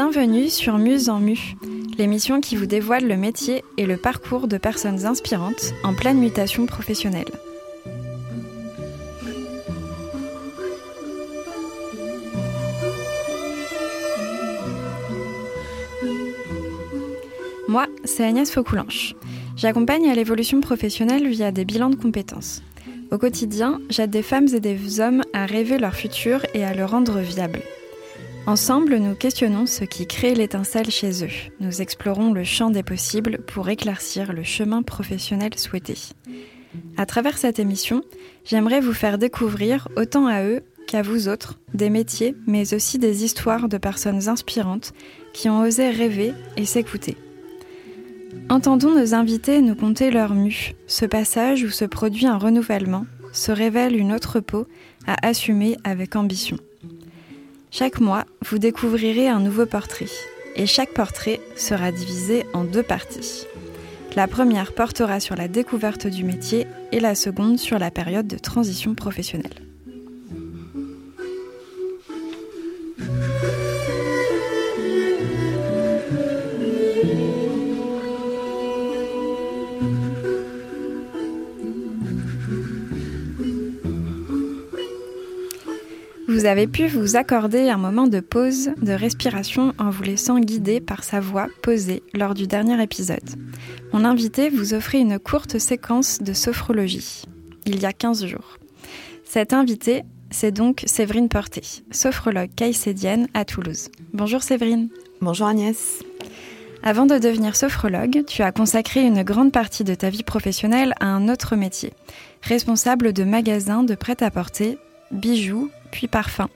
Bienvenue sur Muse en Mu, l'émission qui vous dévoile le métier et le parcours de personnes inspirantes en pleine mutation professionnelle. Moi, c'est Agnès Faucoulanche. J'accompagne à l'évolution professionnelle via des bilans de compétences. Au quotidien, j'aide des femmes et des hommes à rêver leur futur et à le rendre viable. Ensemble, nous questionnons ce qui crée l'étincelle chez eux. Nous explorons le champ des possibles pour éclaircir le chemin professionnel souhaité. À travers cette émission, j'aimerais vous faire découvrir, autant à eux qu'à vous autres, des métiers, mais aussi des histoires de personnes inspirantes qui ont osé rêver et s'écouter. Entendons nos invités nous conter leur mue, ce passage où se produit un renouvellement, se révèle une autre peau à assumer avec ambition. Chaque mois, vous découvrirez un nouveau portrait, et chaque portrait sera divisé en deux parties. La première portera sur la découverte du métier et la seconde sur la période de transition professionnelle. Vous avez pu vous accorder un moment de pause, de respiration en vous laissant guider par sa voix posée lors du dernier épisode. Mon invité vous offrait une courte séquence de sophrologie, il y a 15 jours. Cette invitée, c'est donc Séverine Porté, sophrologue caïcédienne à Toulouse. Bonjour Séverine. Bonjour Agnès. Avant de devenir sophrologue, tu as consacré une grande partie de ta vie professionnelle à un autre métier, responsable de magasin de prêt-à-porter, bijoux, puis parfum.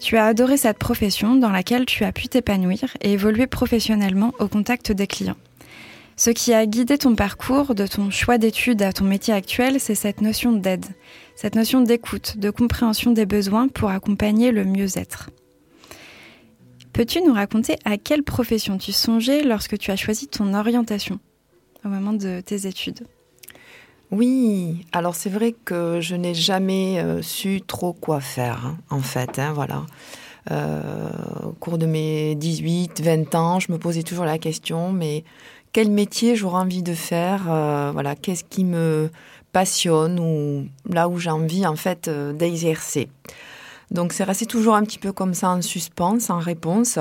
Tu as adoré cette profession dans laquelle tu as pu t'épanouir et évoluer professionnellement au contact des clients. Ce qui a guidé ton parcours, de ton choix d'études à ton métier actuel, c'est cette notion d'aide, cette notion d'écoute, de compréhension des besoins pour accompagner le mieux-être. Peux-tu nous raconter à quelle profession tu songeais lorsque tu as choisi ton orientation au moment de tes études? Oui, alors c'est vrai que je n'ai jamais euh, su trop quoi faire, hein, en fait, hein, voilà. Euh, au cours de mes 18, 20 ans, je me posais toujours la question, mais quel métier j'aurais envie de faire euh, Voilà, qu'est-ce qui me passionne ou là où j'ai envie, en fait, d'exercer. Donc c'est resté toujours un petit peu comme ça en suspens, sans réponse.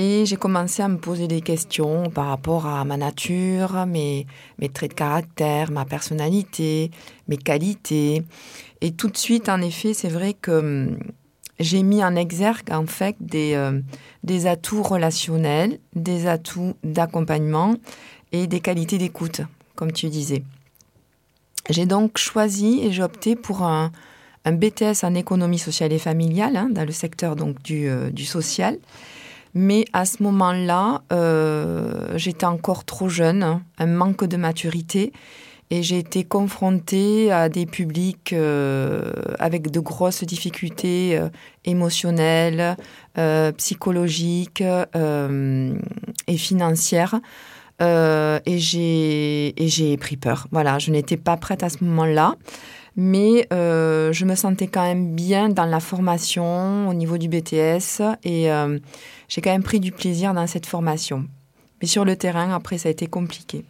Et j'ai commencé à me poser des questions par rapport à ma nature, mes, traits de caractère, ma personnalité, mes qualités. Et tout de suite, en effet, c'est vrai que hum, j'ai mis en exergue en fait des, euh, des atouts relationnels, des atouts d'accompagnement et des qualités d'écoute, comme tu disais. J'ai donc choisi et j'ai opté pour un, BTS en économie sociale et familiale hein, dans le secteur donc du, euh, du social. Mais à ce moment-là, euh, j'étais encore trop jeune, un manque de maturité, et j'ai été confrontée à des publics euh, avec de grosses difficultés euh, émotionnelles, psychologiques et financières. et j'ai pris peur. Voilà, je n'étais pas prête à ce moment-là mais je me sentais quand même bien dans la formation au niveau du BTS et j'ai quand même pris du plaisir dans cette formation. Mais sur le terrain, après, ça a été compliqué.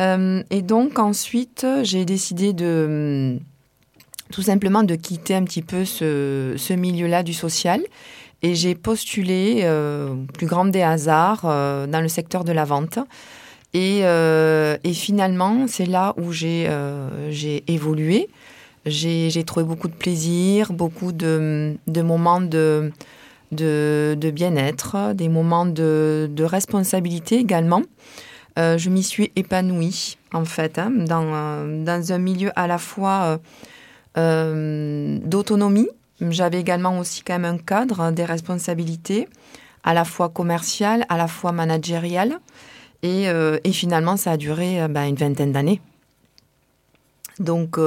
Euh, et donc ensuite, j'ai décidé de tout simplement de quitter un petit peu ce, milieu-là du social. Et j'ai postulé, euh, plus grand des hasards, euh, dans le secteur de la vente. Et, et finalement, c'est là où j'ai évolué. J'ai trouvé beaucoup de plaisir, beaucoup de, de moments de, de, bien-être, des moments de, responsabilité également. Euh, je m'y suis épanouie, en fait, hein, dans, dans, un milieu à la fois euh, d'autonomie. J'avais également aussi quand même un cadre, des responsabilités, à la fois commerciales, à la fois managériales. Et, euh, et finalement, ça a duré ben, une vingtaine d'années. Donc,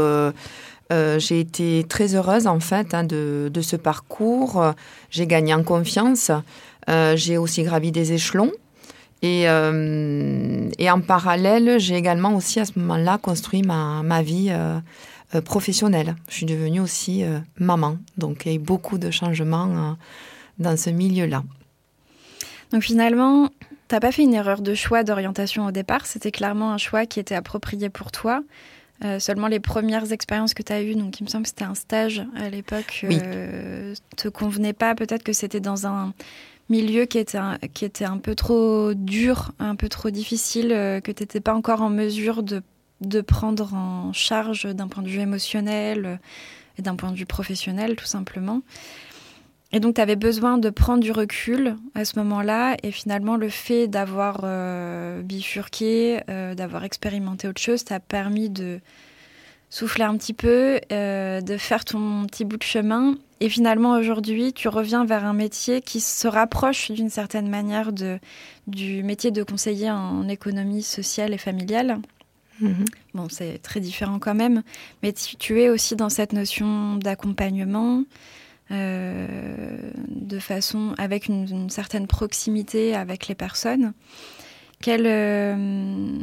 euh, j'ai été très heureuse en fait hein, de, ce parcours. J'ai gagné en confiance. Euh, j'ai aussi gravi des échelons. Et, euh, et en parallèle, j'ai également aussi à ce moment-là construit ma, ma vie professionnelle. Je suis devenue aussi maman. Donc il y a eu beaucoup de changements dans ce milieu-là. Donc finalement, t'as pas fait une erreur de choix d'orientation au départ, c'était clairement un choix qui était approprié pour toi. Euh, seulement les premières expériences que tu as eues, donc il me semble que c'était un stage à l'époque, oui. euh, te convenaient pas. Peut-être que c'était dans un milieu qui était un, qui était un peu trop dur, un peu trop difficile, euh, que tu n'étais pas encore en mesure de, de prendre en charge d'un point de vue émotionnel euh, et d'un point de vue professionnel, tout simplement. Et donc, tu avais besoin de prendre du recul à ce moment-là. Et finalement, le fait d'avoir euh, bifurqué, euh, d'avoir expérimenté autre chose, t'a permis de souffler un petit peu, euh, de faire ton petit bout de chemin. Et finalement, aujourd'hui, tu reviens vers un métier qui se rapproche d'une certaine manière de, du métier de conseiller en économie sociale et familiale. Mhm. Bon, c'est très différent quand même, mais tu, tu es aussi dans cette notion d'accompagnement, de façon avec une, certaine proximité avec les personnes. Euh,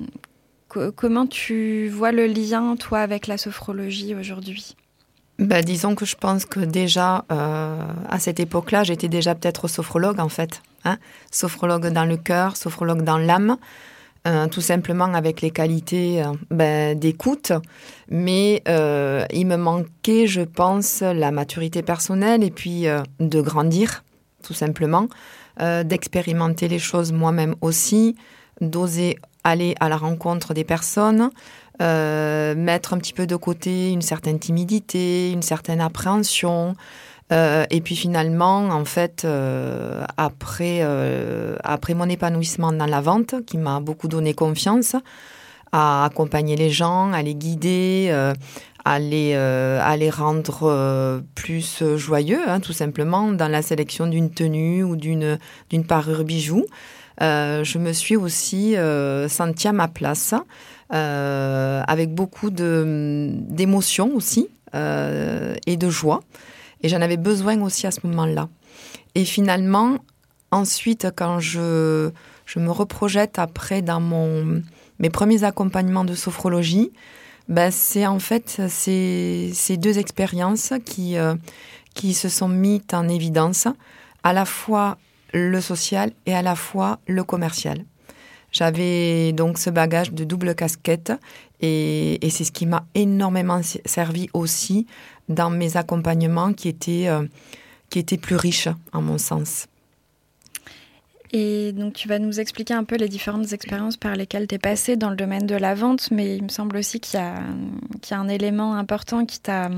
co comment tu vois le lien, toi, avec la sophrologie aujourd'hui? Bah, disons que je pense que déjà, euh, à cette époque-là, j'étais déjà peut-être sophrologue, en fait. Hein sophrologue dans le cœur, sophrologue dans l'âme. Euh, tout simplement avec les qualités euh, ben, d'écoute. Mais euh, il me manquait, je pense, la maturité personnelle et puis de grandir, tout simplement, d'expérimenter les choses moi-même aussi, d'oser aller à la rencontre des personnes, mettre un petit peu de côté une certaine timidité, une certaine appréhension. Euh, et puis finalement, en fait, euh, après, euh, après mon épanouissement dans la vente, qui m'a beaucoup donné confiance, à accompagner les gens, à les guider, euh, à, les, euh, à les rendre plus joyeux, hein, tout simplement, dans la sélection d'une tenue ou d'une parure bijou. je me suis aussi sentie à ma place, avec beaucoup d'émotions aussi et de joie. Et j'en avais besoin aussi à ce moment-là. Et finalement, ensuite, quand je, je me reprojette après dans mon, mes premiers accompagnements de sophrologie, ben c'est en fait ces, ces deux expériences qui, euh, qui se sont mises en évidence, à la fois le social et à la fois le commercial. J'avais donc ce bagage de double casquette et, et c'est ce qui m'a énormément servi aussi dans mes accompagnements qui étaient, euh, qui étaient plus riches, en mon sens. Et donc, tu vas nous expliquer un peu les différentes expériences par lesquelles tu es passé dans le domaine de la vente, mais il me semble aussi qu'il y, qu y, a un élément important qui t'a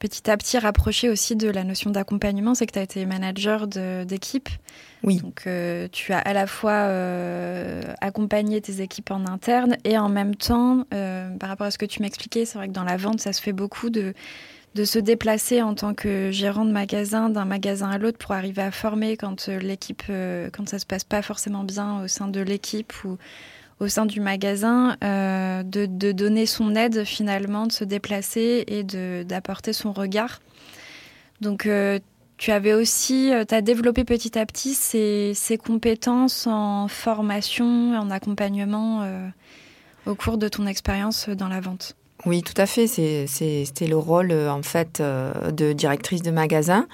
petit à petit rapproché aussi de la notion d'accompagnement, c'est que tu as été manager d'équipe. Oui. Donc, euh, tu as à la fois euh, accompagné tes équipes en interne et en même temps, euh, par rapport à ce que tu m'expliquais, c'est vrai que dans la vente, ça se fait beaucoup de de se déplacer en tant que gérant de magasin d'un magasin à l'autre pour arriver à former quand l'équipe, quand ça se passe pas forcément bien au sein de l'équipe ou au sein du magasin, euh, de, donner son aide finalement, de se déplacer et d'apporter son regard. Donc euh, tu avais aussi, tu as développé petit à petit ces, ces, compétences en formation, en accompagnement euh, au cours de ton expérience dans la vente. Oui, tout à fait. C'était le rôle en fait de directrice de magasin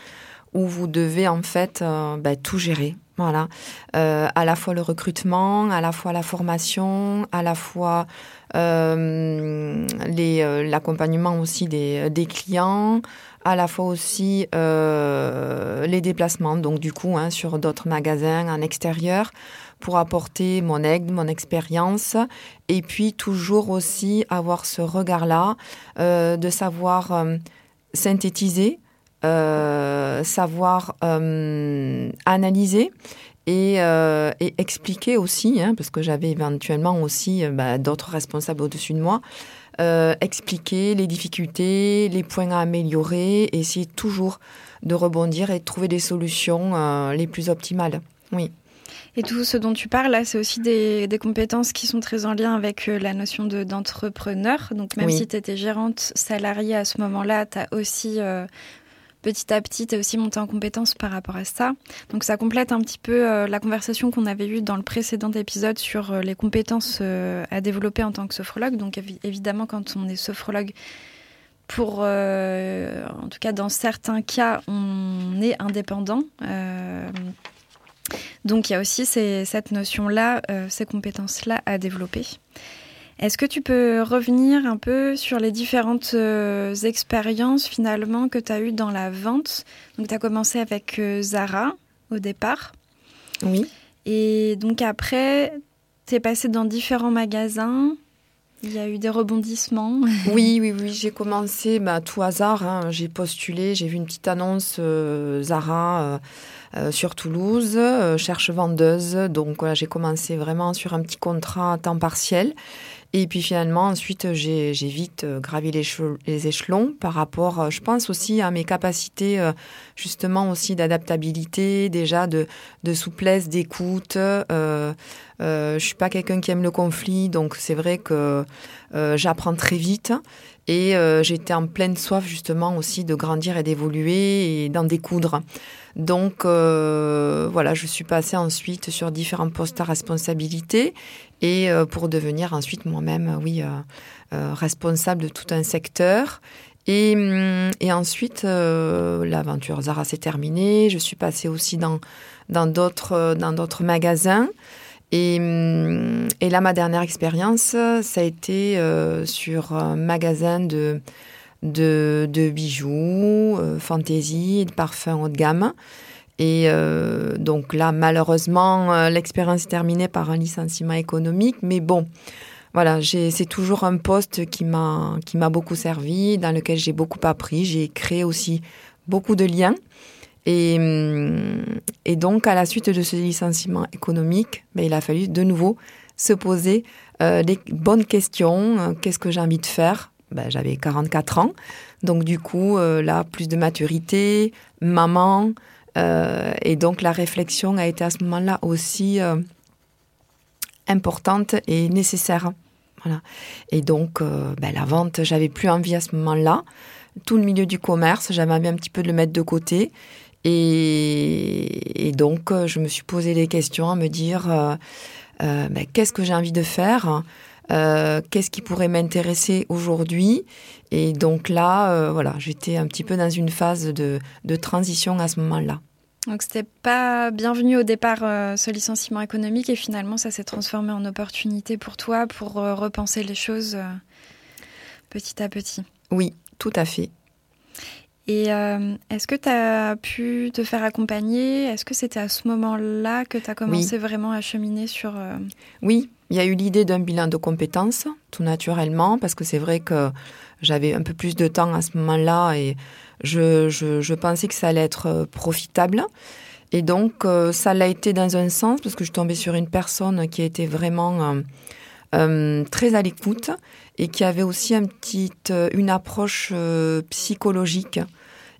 où vous devez en fait euh, bah, tout gérer. Voilà, euh, à la fois le recrutement, à la fois la formation, à la fois euh, l'accompagnement aussi des, clients, à la fois aussi euh, les déplacements, donc du coup hein, sur d'autres magasins en extérieur pour apporter mon aide, mon expérience, et puis toujours aussi avoir ce regard-là euh, de savoir euh, synthétiser, euh, savoir analyser et, expliquer aussi, hein, parce que j'avais éventuellement aussi bah, d'autres responsables au-dessus de moi, expliquer les difficultés, les points à améliorer, essayer toujours de rebondir et de trouver des solutions les plus optimales. Oui. Et tout ce dont tu parles là, c'est aussi des, des, compétences qui sont très en lien avec la notion d'entrepreneur. De, Donc même oui. si tu étais gérante salariée à ce moment-là, tu as aussi euh, petit à petit, tu es aussi monté en compétence par rapport à ça. Donc ça complète un petit peu euh, la conversation qu'on avait eue dans le précédent épisode sur euh, les compétences euh, à développer en tant que sophrologue. Donc évi évidemment, quand on est sophrologue, pour, euh, en tout cas dans certains cas, on est indépendant. Donc il y a aussi cette notion-là, ces compétences-là à développer. Est-ce que tu peux revenir un peu sur les différentes euh, expériences finalement que tu as eues dans la vente? Donc tu as commencé avec euh, Zara au départ. Oui. Et donc après, tu es passé dans différents magasins. Il y a eu des rebondissements. oui, oui, oui. J'ai commencé bah, tout hasard. Hein. J'ai postulé, j'ai vu une petite annonce euh, Zara sur Toulouse, cherche vendeuse. Donc voilà, j'ai commencé vraiment sur un petit contrat à temps partiel. Et puis finalement, ensuite, j'ai vite euh, gravi les, échelons par rapport, euh, je pense aussi à mes capacités euh, justement aussi d'adaptabilité, déjà de, souplesse, d'écoute. Euh, euh, je suis pas quelqu'un qui aime le conflit, donc c'est vrai que j'apprends très vite. Et j'étais en pleine soif justement aussi de grandir et d'évoluer et d'en découdre. Donc voilà, je suis passée ensuite sur différents postes à responsabilité et euh, pour devenir ensuite moi-même, oui, euh, euh, responsable de tout un secteur. Et, hum, ensuite, l'aventure Zara s'est terminée. Je suis passée aussi dans d'autres magasins. Et, hum, et, là, ma dernière expérience, ça a été sur un magasin de bijoux, fantaisie et de parfums haut de gamme. Et euh, donc là, malheureusement, euh, l'expérience est terminée par un licenciement économique. Mais bon, voilà, c'est toujours un poste qui m'a qui m'a beaucoup servi, dans lequel j'ai beaucoup appris. J'ai créé aussi beaucoup de liens. Et, hum, et donc, à la suite de ce licenciement économique, ben, il a fallu de nouveau se poser euh, les bonnes questions. Qu'est-ce que j'ai envie de faire? Ben, J'avais 44 ans. Donc, du coup, là, plus de maturité, maman, euh, et donc la réflexion a été à ce moment-là aussi euh, importante et nécessaire. Voilà. Et donc euh, ben, la vente, j'avais plus envie à ce moment-là. Tout le milieu du commerce, j'avais envie un petit peu de le mettre de côté. Et, donc je me suis posé des questions à me dire ben, qu'est-ce que j'ai envie de faire? Qu'est-ce qui pourrait m'intéresser aujourd'hui? Et donc là, voilà, j'étais un petit peu dans une phase de, de transition à ce moment-là. Donc c'était pas bienvenu au départ euh, ce licenciement économique et finalement ça s'est transformé en opportunité pour toi pour euh, repenser les choses euh, petit à petit. Oui, tout à fait. Et est-ce que tu as pu te faire accompagner? Est-ce que c'était à ce moment-là que tu as commencé vraiment à cheminer sur... Oui, il y a eu l'idée d'un bilan de compétences, tout naturellement, parce que c'est vrai que j'avais un peu plus de temps à ce moment-là et je, je, pensais que ça allait être euh, profitable. Et donc, euh, ça l'a été dans un sens, parce que je tombais sur une personne qui était vraiment euh, très à l'écoute et qui avait aussi petit, une approche psychologique.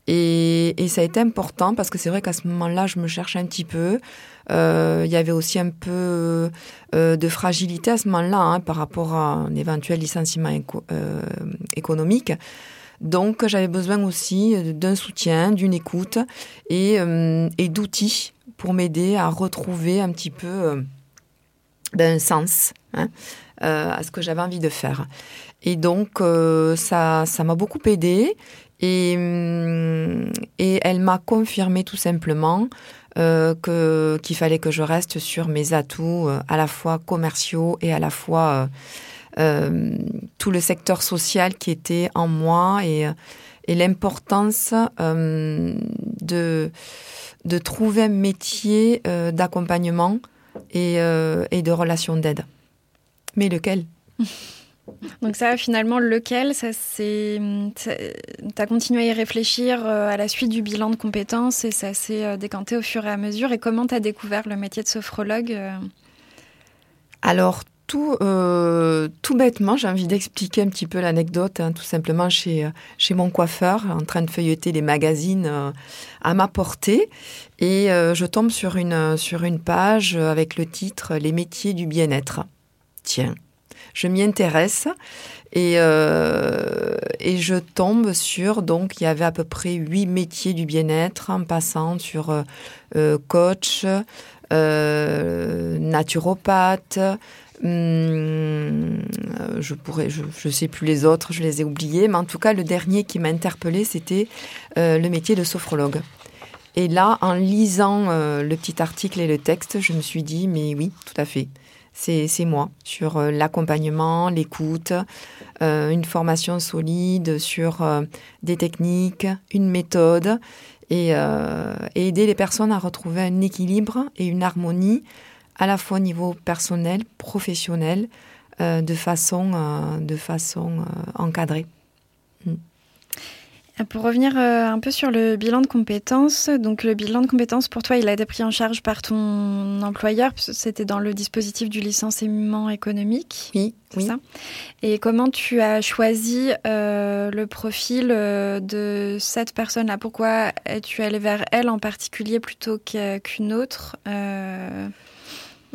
Et, ça a été important parce que c'est vrai qu'à ce moment-là, je me cherchais un petit peu. il y avait aussi un peu de fragilité à ce moment-là hein, par rapport à un éventuel licenciement économique. Donc j'avais besoin aussi d'un soutien, d'une écoute et, euh, d'outils pour m'aider à retrouver un petit peu euh, d'un sens hein, euh, à ce que j'avais envie de faire. Et donc ça ça m'a beaucoup aidé et, et elle m'a confirmé tout simplement que qu'il fallait que je reste sur mes atouts à la fois commerciaux et à la fois euh, tout le secteur social qui était en moi et, et l'importance euh, de, de trouver un métier euh, d'accompagnement et, et de relation d'aide. Mais lequel? Donc ça, finalement, lequel? Ça c'est, as continué à y réfléchir à la suite du bilan de compétences et ça s'est décanté au fur et à mesure. Et comment tu as découvert le métier de sophrologue Alors tout, euh, tout bêtement, j'ai envie d'expliquer un petit peu l'anecdote, hein, tout simplement chez, euh, chez mon coiffeur, en train de feuilleter les magazines euh, à ma portée. Et je tombe sur une, sur une page avec le titre Les métiers du bien-être. Tiens, je m'y intéresse et, et je tombe sur, donc il y avait à peu près huit métiers du bien-être en passant sur coach, naturopathe, Hum, je pourrais, je, sais plus les autres, je les ai oubliés, mais en tout cas le dernier qui m'a interpellé c'était euh, le métier de sophrologue. Et là, en lisant le petit article et le texte, je me suis dit, mais oui, tout à fait. C'est moi sur l'accompagnement, l'écoute, une formation solide sur des techniques, une méthode et, aider les personnes à retrouver un équilibre et une harmonie à la fois au niveau personnel, professionnel, euh, de façon, euh, euh, encadrée. Pour revenir un peu sur le bilan de compétences, donc le bilan de compétences pour toi, il a été pris en charge par ton employeur, c'était dans le dispositif du licenciement économique. Oui, oui. Ça? Et comment tu as choisi le profil de cette personne-là? Pourquoi es-tu allé vers elle en particulier plutôt qu'une autre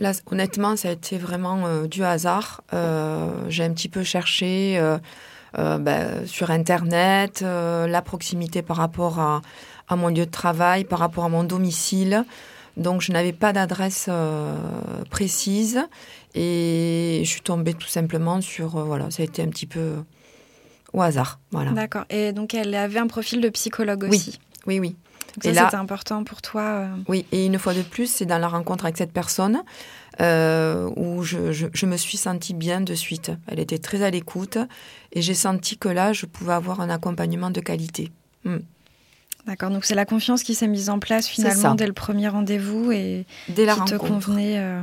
Là, honnêtement, ça a été vraiment euh, du hasard. Euh, j'ai un petit peu cherché euh, ben, sur Internet la proximité par rapport à, mon lieu de travail, par rapport à mon domicile. Donc, je n'avais pas d'adresse précise et je suis tombée tout simplement sur. voilà, ça a été un petit peu au hasard. Voilà. D'accord. Et donc, elle avait un profil de psychologue aussi. Oui, oui, oui. Donc ça, c'était important pour toi. Euh. Oui, et une fois de plus, c'est dans la rencontre avec cette personne euh, où je, je, me suis sentie bien de suite. Elle était très à l'écoute et j'ai senti que là, je pouvais avoir un accompagnement de qualité. Hmm. D'accord, donc c'est la confiance qui s'est mise en place finalement dès le premier rendez-vous et dès la qui rencontre. te convenait. Euh,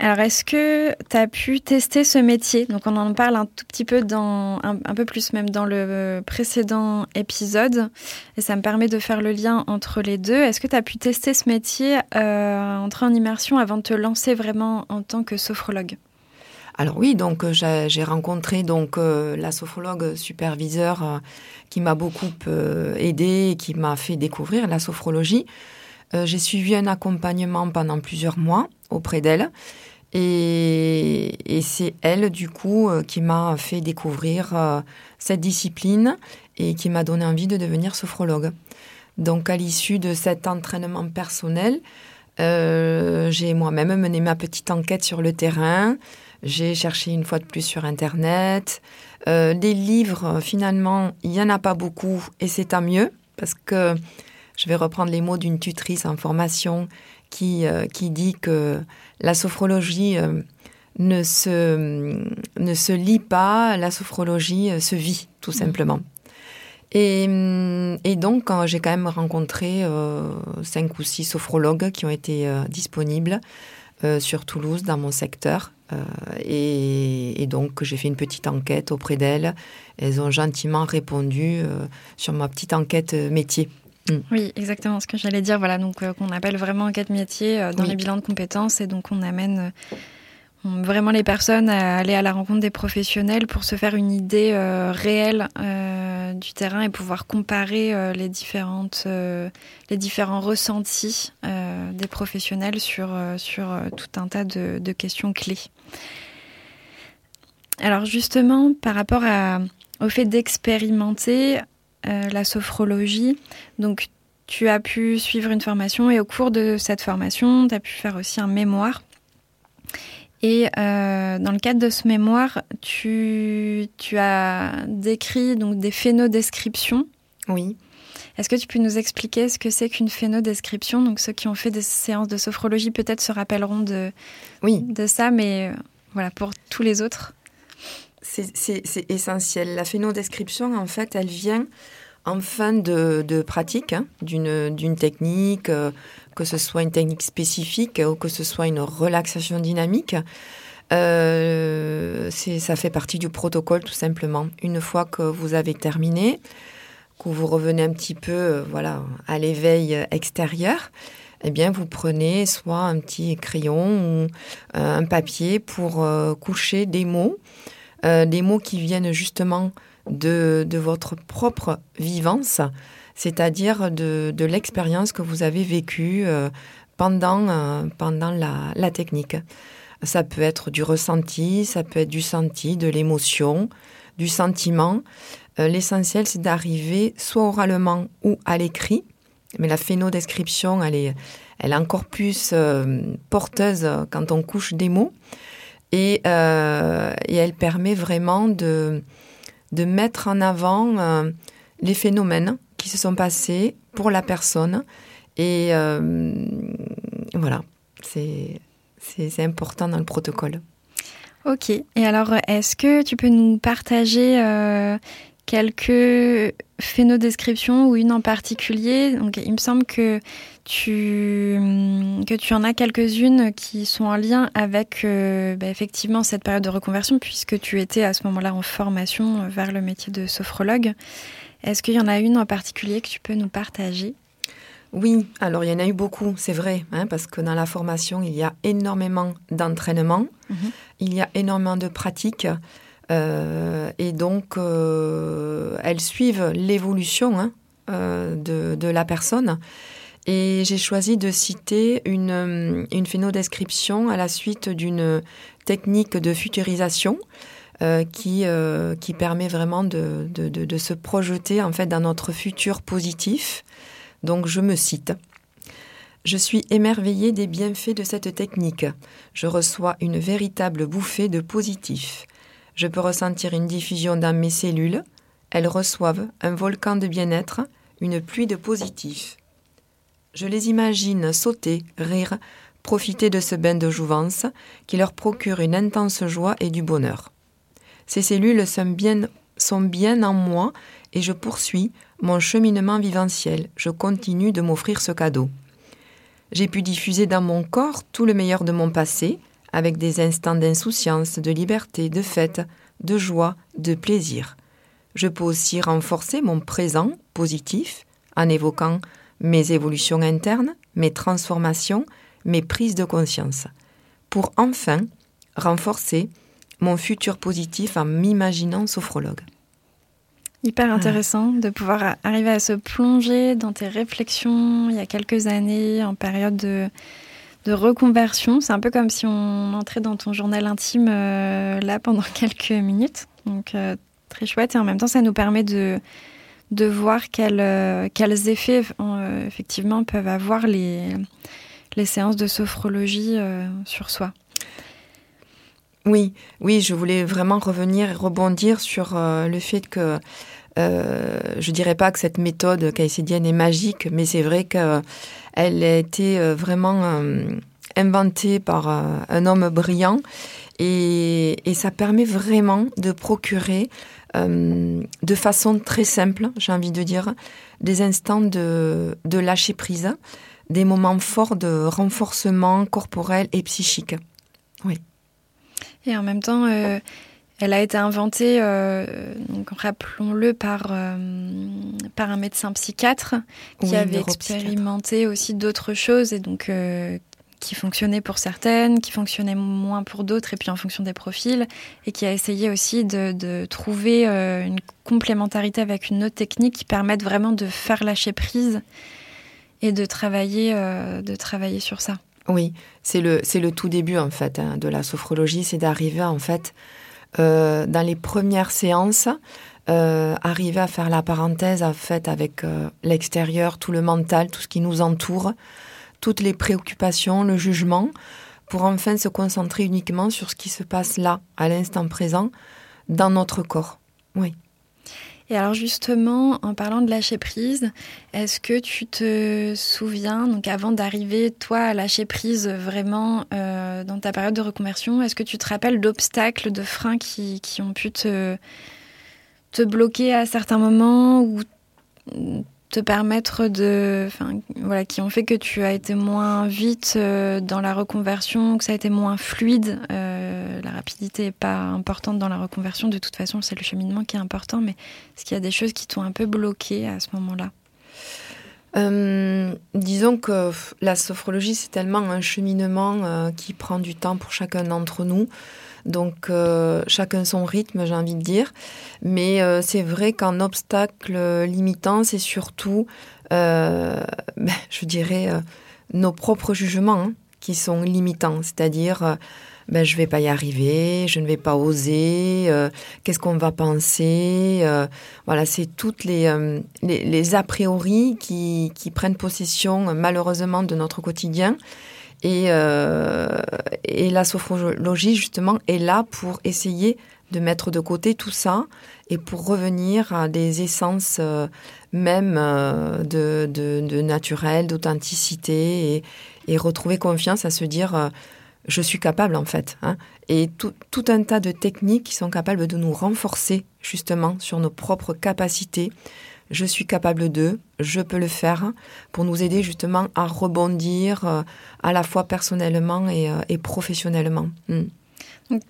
alors, est-ce que tu as pu tester ce métier? Donc, on en parle un tout petit peu dans, un, peu plus même dans le précédent épisode. Et ça me permet de faire le lien entre les deux. Est-ce que tu as pu tester ce métier, euh, entrer en immersion avant de te lancer vraiment en tant que sophrologue? Alors oui, donc euh, j'ai rencontré donc euh, la sophrologue superviseur qui m'a beaucoup aidé et qui m'a fait découvrir la sophrologie. J'ai suivi un accompagnement pendant plusieurs mois auprès d'elle. Et, c'est elle, du coup, euh, qui m'a fait découvrir euh, cette discipline et qui m'a donné envie de devenir sophrologue. Donc, à l'issue de cet entraînement personnel, euh, j'ai moi-même mené ma petite enquête sur le terrain. J'ai cherché une fois de plus sur Internet. des livres, finalement, il n'y en a pas beaucoup et c'est tant mieux parce que je vais reprendre les mots d'une tutrice en formation qui, qui dit que la sophrologie euh, ne, se, ne se lit pas, la sophrologie euh, se vit, tout simplement. Et, donc, j'ai quand même rencontré euh, cinq ou six sophrologues qui ont été disponibles sur Toulouse, dans mon secteur. et, donc, j'ai fait une petite enquête auprès d'elles. Elles ont gentiment répondu sur ma petite enquête métier. Mm. Oui, exactement ce que j'allais dire. Voilà, donc euh, qu'on appelle vraiment enquête métier euh, dans les bilans de compétences et donc on amène euh, vraiment les personnes à aller à la rencontre des professionnels pour se faire une idée réelle du terrain et pouvoir comparer les différentes les différents ressentis des professionnels sur sur tout un tas de, de questions clés. Alors justement, par rapport à, au fait d'expérimenter, la sophrologie. Donc, tu as pu suivre une formation et au cours de cette formation, tu as pu faire aussi un mémoire. Et euh, dans le cadre de ce mémoire, tu, tu as décrit donc des phénodescriptions. Oui. Est-ce que tu peux nous expliquer ce que c'est qu'une phénodescription? Donc ceux qui ont fait des séances de sophrologie peut-être se rappelleront de, oui. de ça, mais euh, voilà, pour tous les autres c'est essentiel. La phénodescription, en fait, elle vient en fin de, pratique hein, d'une technique, euh, que ce soit une technique spécifique ou que ce soit une relaxation dynamique. Euh, ça fait partie du protocole tout simplement. Une fois que vous avez terminé, que vous revenez un petit peu euh, voilà, à l'éveil extérieur, eh bien, vous prenez soit un petit crayon ou un papier pour coucher des mots euh, des mots qui viennent justement de, votre propre vivance, c'est-à-dire de, l'expérience que vous avez vécue euh, pendant, euh, pendant la, technique. Ça peut être du ressenti, ça peut être du senti, de l'émotion, du sentiment. L'essentiel, c'est d'arriver soit oralement ou à l'écrit. Mais la phénodescription, elle est, elle est encore plus porteuse quand on couche des mots. Euh, et, elle permet vraiment de, de mettre en avant euh, les phénomènes qui se sont passés pour la personne. Et voilà, c'est important dans le protocole. Ok. Et alors, est-ce que tu peux nous partager quelques phénodescriptions ou une en particulier. Donc, il me semble que tu, que tu en as quelques-unes qui sont en lien avec euh, bah, effectivement cette période de reconversion, puisque tu étais à ce moment-là en formation vers le métier de sophrologue. Est-ce qu'il y en a une en particulier que tu peux nous partager? Oui, alors il y en a eu beaucoup, c'est vrai, hein, parce que dans la formation, il y a énormément d'entraînement, mhm. il y a énormément de pratiques. Euh, et donc, euh, elles suivent l'évolution hein, euh, de, la personne. Et j'ai choisi de citer une, phénodescription à la suite d'une technique de futurisation qui, permet vraiment de, se projeter en fait dans notre futur positif. Donc je me cite. Je suis émerveillée des bienfaits de cette technique. Je reçois une véritable bouffée de positif. Je peux ressentir une diffusion dans mes cellules. Elles reçoivent un volcan de bien-être, une pluie de positif. Je les imagine sauter, rire, profiter de ce bain de jouvence qui leur procure une intense joie et du bonheur. Ces cellules sont bien, sont bien en moi et je poursuis mon cheminement viventiel. Je continue de m'offrir ce cadeau. J'ai pu diffuser dans mon corps tout le meilleur de mon passé, avec des instants d'insouciance, de liberté, de fête, de joie, de plaisir. Je peux aussi renforcer mon présent positif en évoquant mes évolutions internes, mes transformations, mes prises de conscience, pour enfin renforcer mon futur positif en m'imaginant sophrologue. Hyper intéressant de pouvoir arriver à se plonger dans tes réflexions il y a quelques années en période de, de reconversion. C'est un peu comme si on entrait dans ton journal intime euh, là pendant quelques minutes. Donc euh, très chouette et en même temps ça nous permet de, de voir euh, quels effets effectivement peuvent avoir les, les séances de sophrologie sur soi. Oui, oui, je voulais vraiment revenir et rebondir sur le fait que euh, je dirais pas que cette méthode caïcédienne est magique, mais c'est vrai qu'elle a été euh, vraiment euh, inventée par un homme brillant et, ça permet vraiment de procurer de façon très simple, j'ai envie de dire, des instants de, de lâcher prise, des moments forts de renforcement corporel et psychique. Oui. Et en même temps, elle a été inventée, euh, rappelons-le, par, euh, par un médecin psychiatre qui avait expérimenté aussi d'autres choses et donc euh, qui fonctionnait pour certaines, qui fonctionnait moins pour d'autres, et puis en fonction des profils, et qui a essayé aussi de, de trouver une complémentarité avec une autre technique qui permette vraiment de faire lâcher prise et de travailler, de travailler sur ça. Oui, c'est le, c'est le tout début en fait hein, de la sophrologie, c'est d'arriver en fait euh, dans les premières séances, euh, arriver à faire la parenthèse en fait avec euh, l'extérieur, tout le mental, tout ce qui nous entoure, toutes les préoccupations, le jugement, pour enfin se concentrer uniquement sur ce qui se passe là, à l'instant présent, dans notre corps. Oui. Et alors justement, en parlant de lâcher prise, est-ce que tu te souviens, donc avant d'arriver toi à lâcher prise vraiment euh, dans ta période de reconversion, est-ce que tu te rappelles d'obstacles, de freins qui, ont pu te, te bloquer à certains moments ou te permettre de, enfin, voilà, qui ont fait que tu as été moins vite euh, dans la reconversion, que ça a été moins fluide. Euh, la rapidité n'est pas importante dans la reconversion. De toute façon, c'est le cheminement qui est important. Mais est-ce qu'il y a des choses qui t'ont un peu bloqué à ce moment-là? Euh, disons que la sophrologie, c'est tellement un cheminement qui prend du temps pour chacun d'entre nous. Donc euh, chacun son rythme, j'ai envie de dire. Mais euh, c'est vrai qu'un obstacle limitant, c'est surtout, euh, ben, je dirais, nos propres jugements hein, qui sont limitants. C'est-à-dire, ben, je vais pas y arriver, je ne vais pas oser, qu'est-ce qu'on va penser Voilà, c'est toutes les, les, a priori qui prennent possession malheureusement de notre quotidien Et, et la sophrologie, justement, est là pour essayer de mettre de côté tout ça et pour revenir à des essences même de, de, naturel, d'authenticité et, et, retrouver confiance à se dire je suis capable en fait. Hein. Et tout, tout, un tas de techniques qui sont capables de nous renforcer justement sur nos propres capacités. Je suis capable de, je peux le faire, pour nous aider justement à rebondir euh, à la fois personnellement et, euh, et professionnellement. Hmm.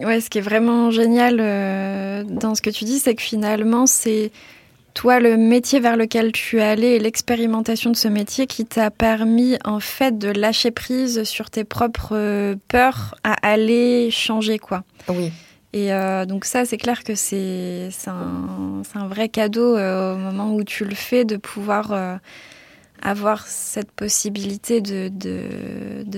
Ouais, ce qui est vraiment génial euh, dans ce que tu dis, c'est que finalement, c'est toi, le métier vers lequel tu es allé et l'expérimentation de ce métier qui t'a permis en fait de lâcher prise sur tes propres peurs à aller changer quoi. Oui. Et euh, donc ça, c'est clair que c'est un, vrai cadeau euh, au moment où tu le fais de pouvoir avoir cette possibilité de,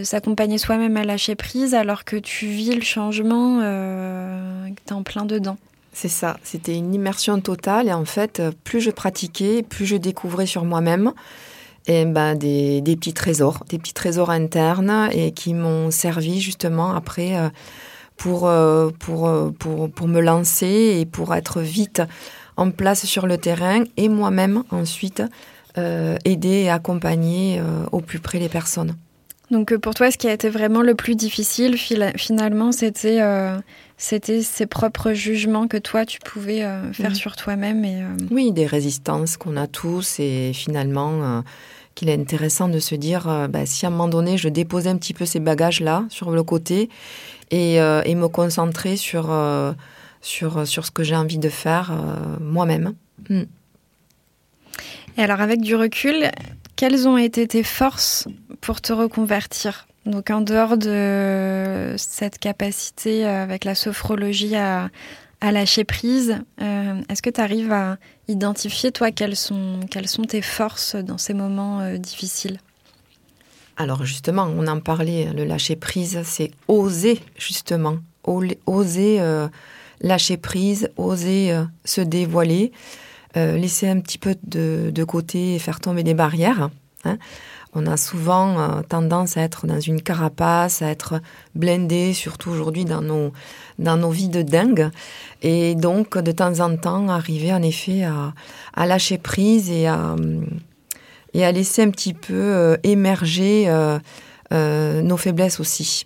s'accompagner soi-même à lâcher prise alors que tu vis le changement, que tu es en plein dedans. C'est ça, c'était une immersion totale et en fait, plus je pratiquais, plus je découvrais sur moi-même ben, des, petits trésors, des petits trésors internes et qui m'ont servi justement après euh, pour, euh, pour, euh, pour, pour me lancer et pour être vite en place sur le terrain et moi-même ensuite aider et accompagner au plus près les personnes. Donc pour toi, ce qui a été vraiment le plus difficile finalement, c'était c'était ses propres jugements que toi, tu pouvais euh, faire mhm. sur toi-même. Et, euh, Oui, des résistances qu'on a tous et finalement euh, qu'il est intéressant de se dire, bah, si à un moment donné, je déposais un petit peu ces bagages-là sur le côté et, et me concentrer sur, sur, sur ce que j'ai envie de faire moi-même. Mm. Et alors, avec du recul, quelles ont été tes forces pour te reconvertir? Donc en dehors de cette capacité euh, avec la sophrologie à, lâcher prise, euh, est-ce que tu arrives à identifier, toi, quelles sont, quelles sont tes forces dans ces moments euh, difficiles? Alors justement, on en parlait, le lâcher prise, c'est oser, justement, oser lâcher prise, oser se dévoiler, laisser un petit peu de, côté et faire tomber des barrières. Hein on a souvent euh, tendance à être dans une carapace, à être blindé, surtout aujourd'hui dans nos, dans nos vies de dingue. Et donc, de temps en temps, arriver en effet à, lâcher prise et à, et à laisser un petit peu euh, émerger euh, nos faiblesses aussi.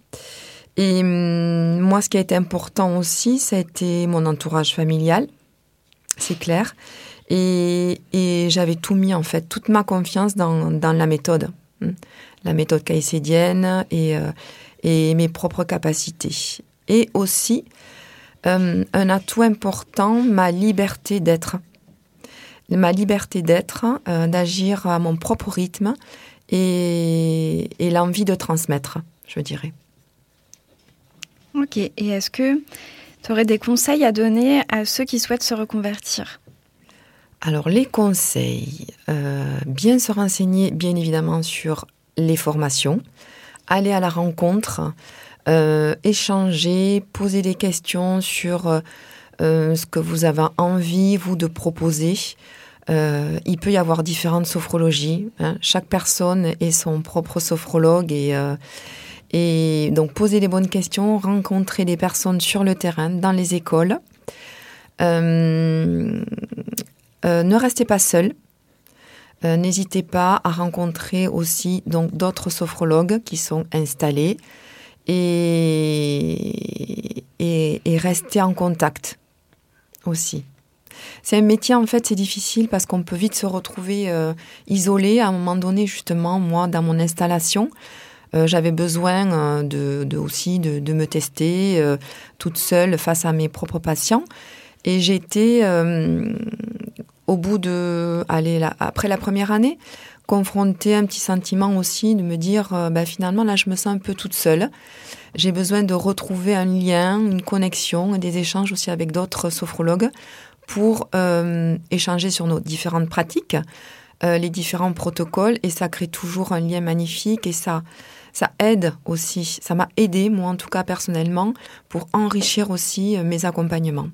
Et hum, moi, ce qui a été important aussi, ça a été mon entourage familial, c'est clair. Et, j'avais tout mis, en fait, toute ma confiance dans, la méthode. Hmm. la méthode caïcédienne et, euh, mes propres capacités. Et aussi, euh, un atout important, ma liberté d'être. Ma liberté d'être, euh, d'agir à mon propre rythme et, et l'envie de transmettre, je dirais. Ok, et est-ce que tu aurais des conseils à donner à ceux qui souhaitent se reconvertir? Alors les conseils, euh, bien se renseigner bien évidemment sur les formations, aller à la rencontre, euh, échanger, poser des questions sur euh, ce que vous avez envie, vous, de proposer. Il peut y avoir différentes sophrologies. Hein. Chaque personne est son propre sophrologue et, et donc poser les bonnes questions, rencontrer des personnes sur le terrain, dans les écoles. Euh, ne restez pas seul. Euh, n'hésitez pas à rencontrer aussi d'autres sophrologues qui sont installés et, et, et rester en contact aussi. C'est un métier, en fait, c'est difficile parce qu'on peut vite se retrouver euh, isolé. À un moment donné, justement, moi, dans mon installation, j'avais besoin de, de, aussi de, me tester toute seule face à mes propres patients. Et j'étais au bout de, allez, là, après la première année, confronter un petit sentiment aussi de me dire, euh, bah, finalement, là, je me sens un peu toute seule. J'ai besoin de retrouver un lien, une connexion, des échanges aussi avec d'autres sophrologues pour euh, échanger sur nos différentes pratiques, euh, les différents protocoles, et ça crée toujours un lien magnifique et ça, ça aide aussi. Ça m'a aidé, moi en tout cas personnellement, pour enrichir aussi mes accompagnements.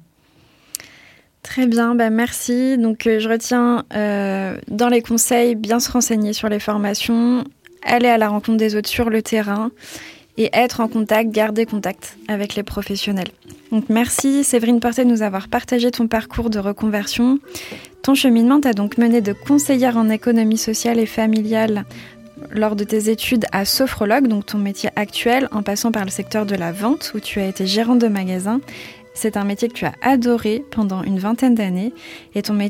Très bien, bah merci. Donc euh, je retiens euh, dans les conseils, bien se renseigner sur les formations, aller à la rencontre des autres sur le terrain et être en contact, garder contact avec les professionnels. Donc merci Séverine Portet de nous avoir partagé ton parcours de reconversion. Ton cheminement t'a donc mené de conseillère en économie sociale et familiale lors de tes études à sophrologue, donc ton métier actuel, en passant par le secteur de la vente où tu as été gérante de magasin c'est un métier que tu as adoré pendant une vingtaine d'années et ton, euh,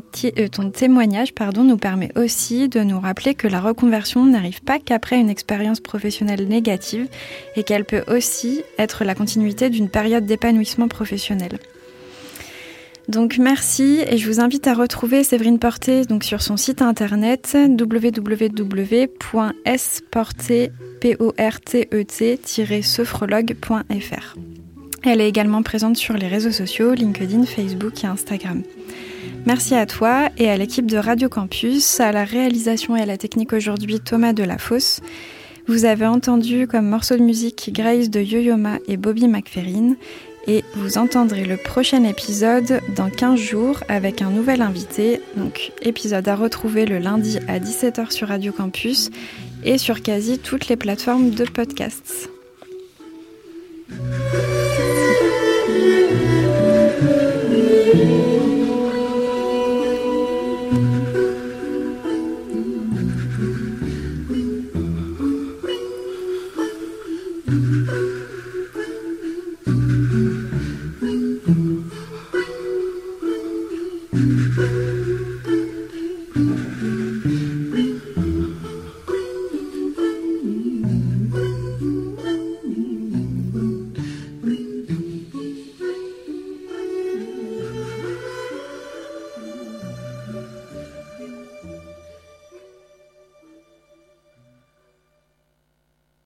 témoignage nous permet aussi de nous rappeler que la reconversion n'arrive pas qu'après une expérience professionnelle négative et qu'elle peut aussi être la continuité d'une période d'épanouissement professionnel. Donc merci et je vous invite à retrouver Séverine Porté sur son site internet www.sportet-sophrologue.fr. Elle est également présente sur les réseaux sociaux, LinkedIn, Facebook et Instagram. Merci à toi et à l'équipe de Radio Campus, à la réalisation et à la technique aujourd'hui Thomas Delafosse. Vous avez entendu comme morceau de musique Grace de Yo-Yoma et Bobby McFerrin et vous entendrez le prochain épisode dans 15 jours avec un nouvel invité. Donc épisode à retrouver le lundi à 17h sur Radio Campus et sur quasi toutes les plateformes de podcasts.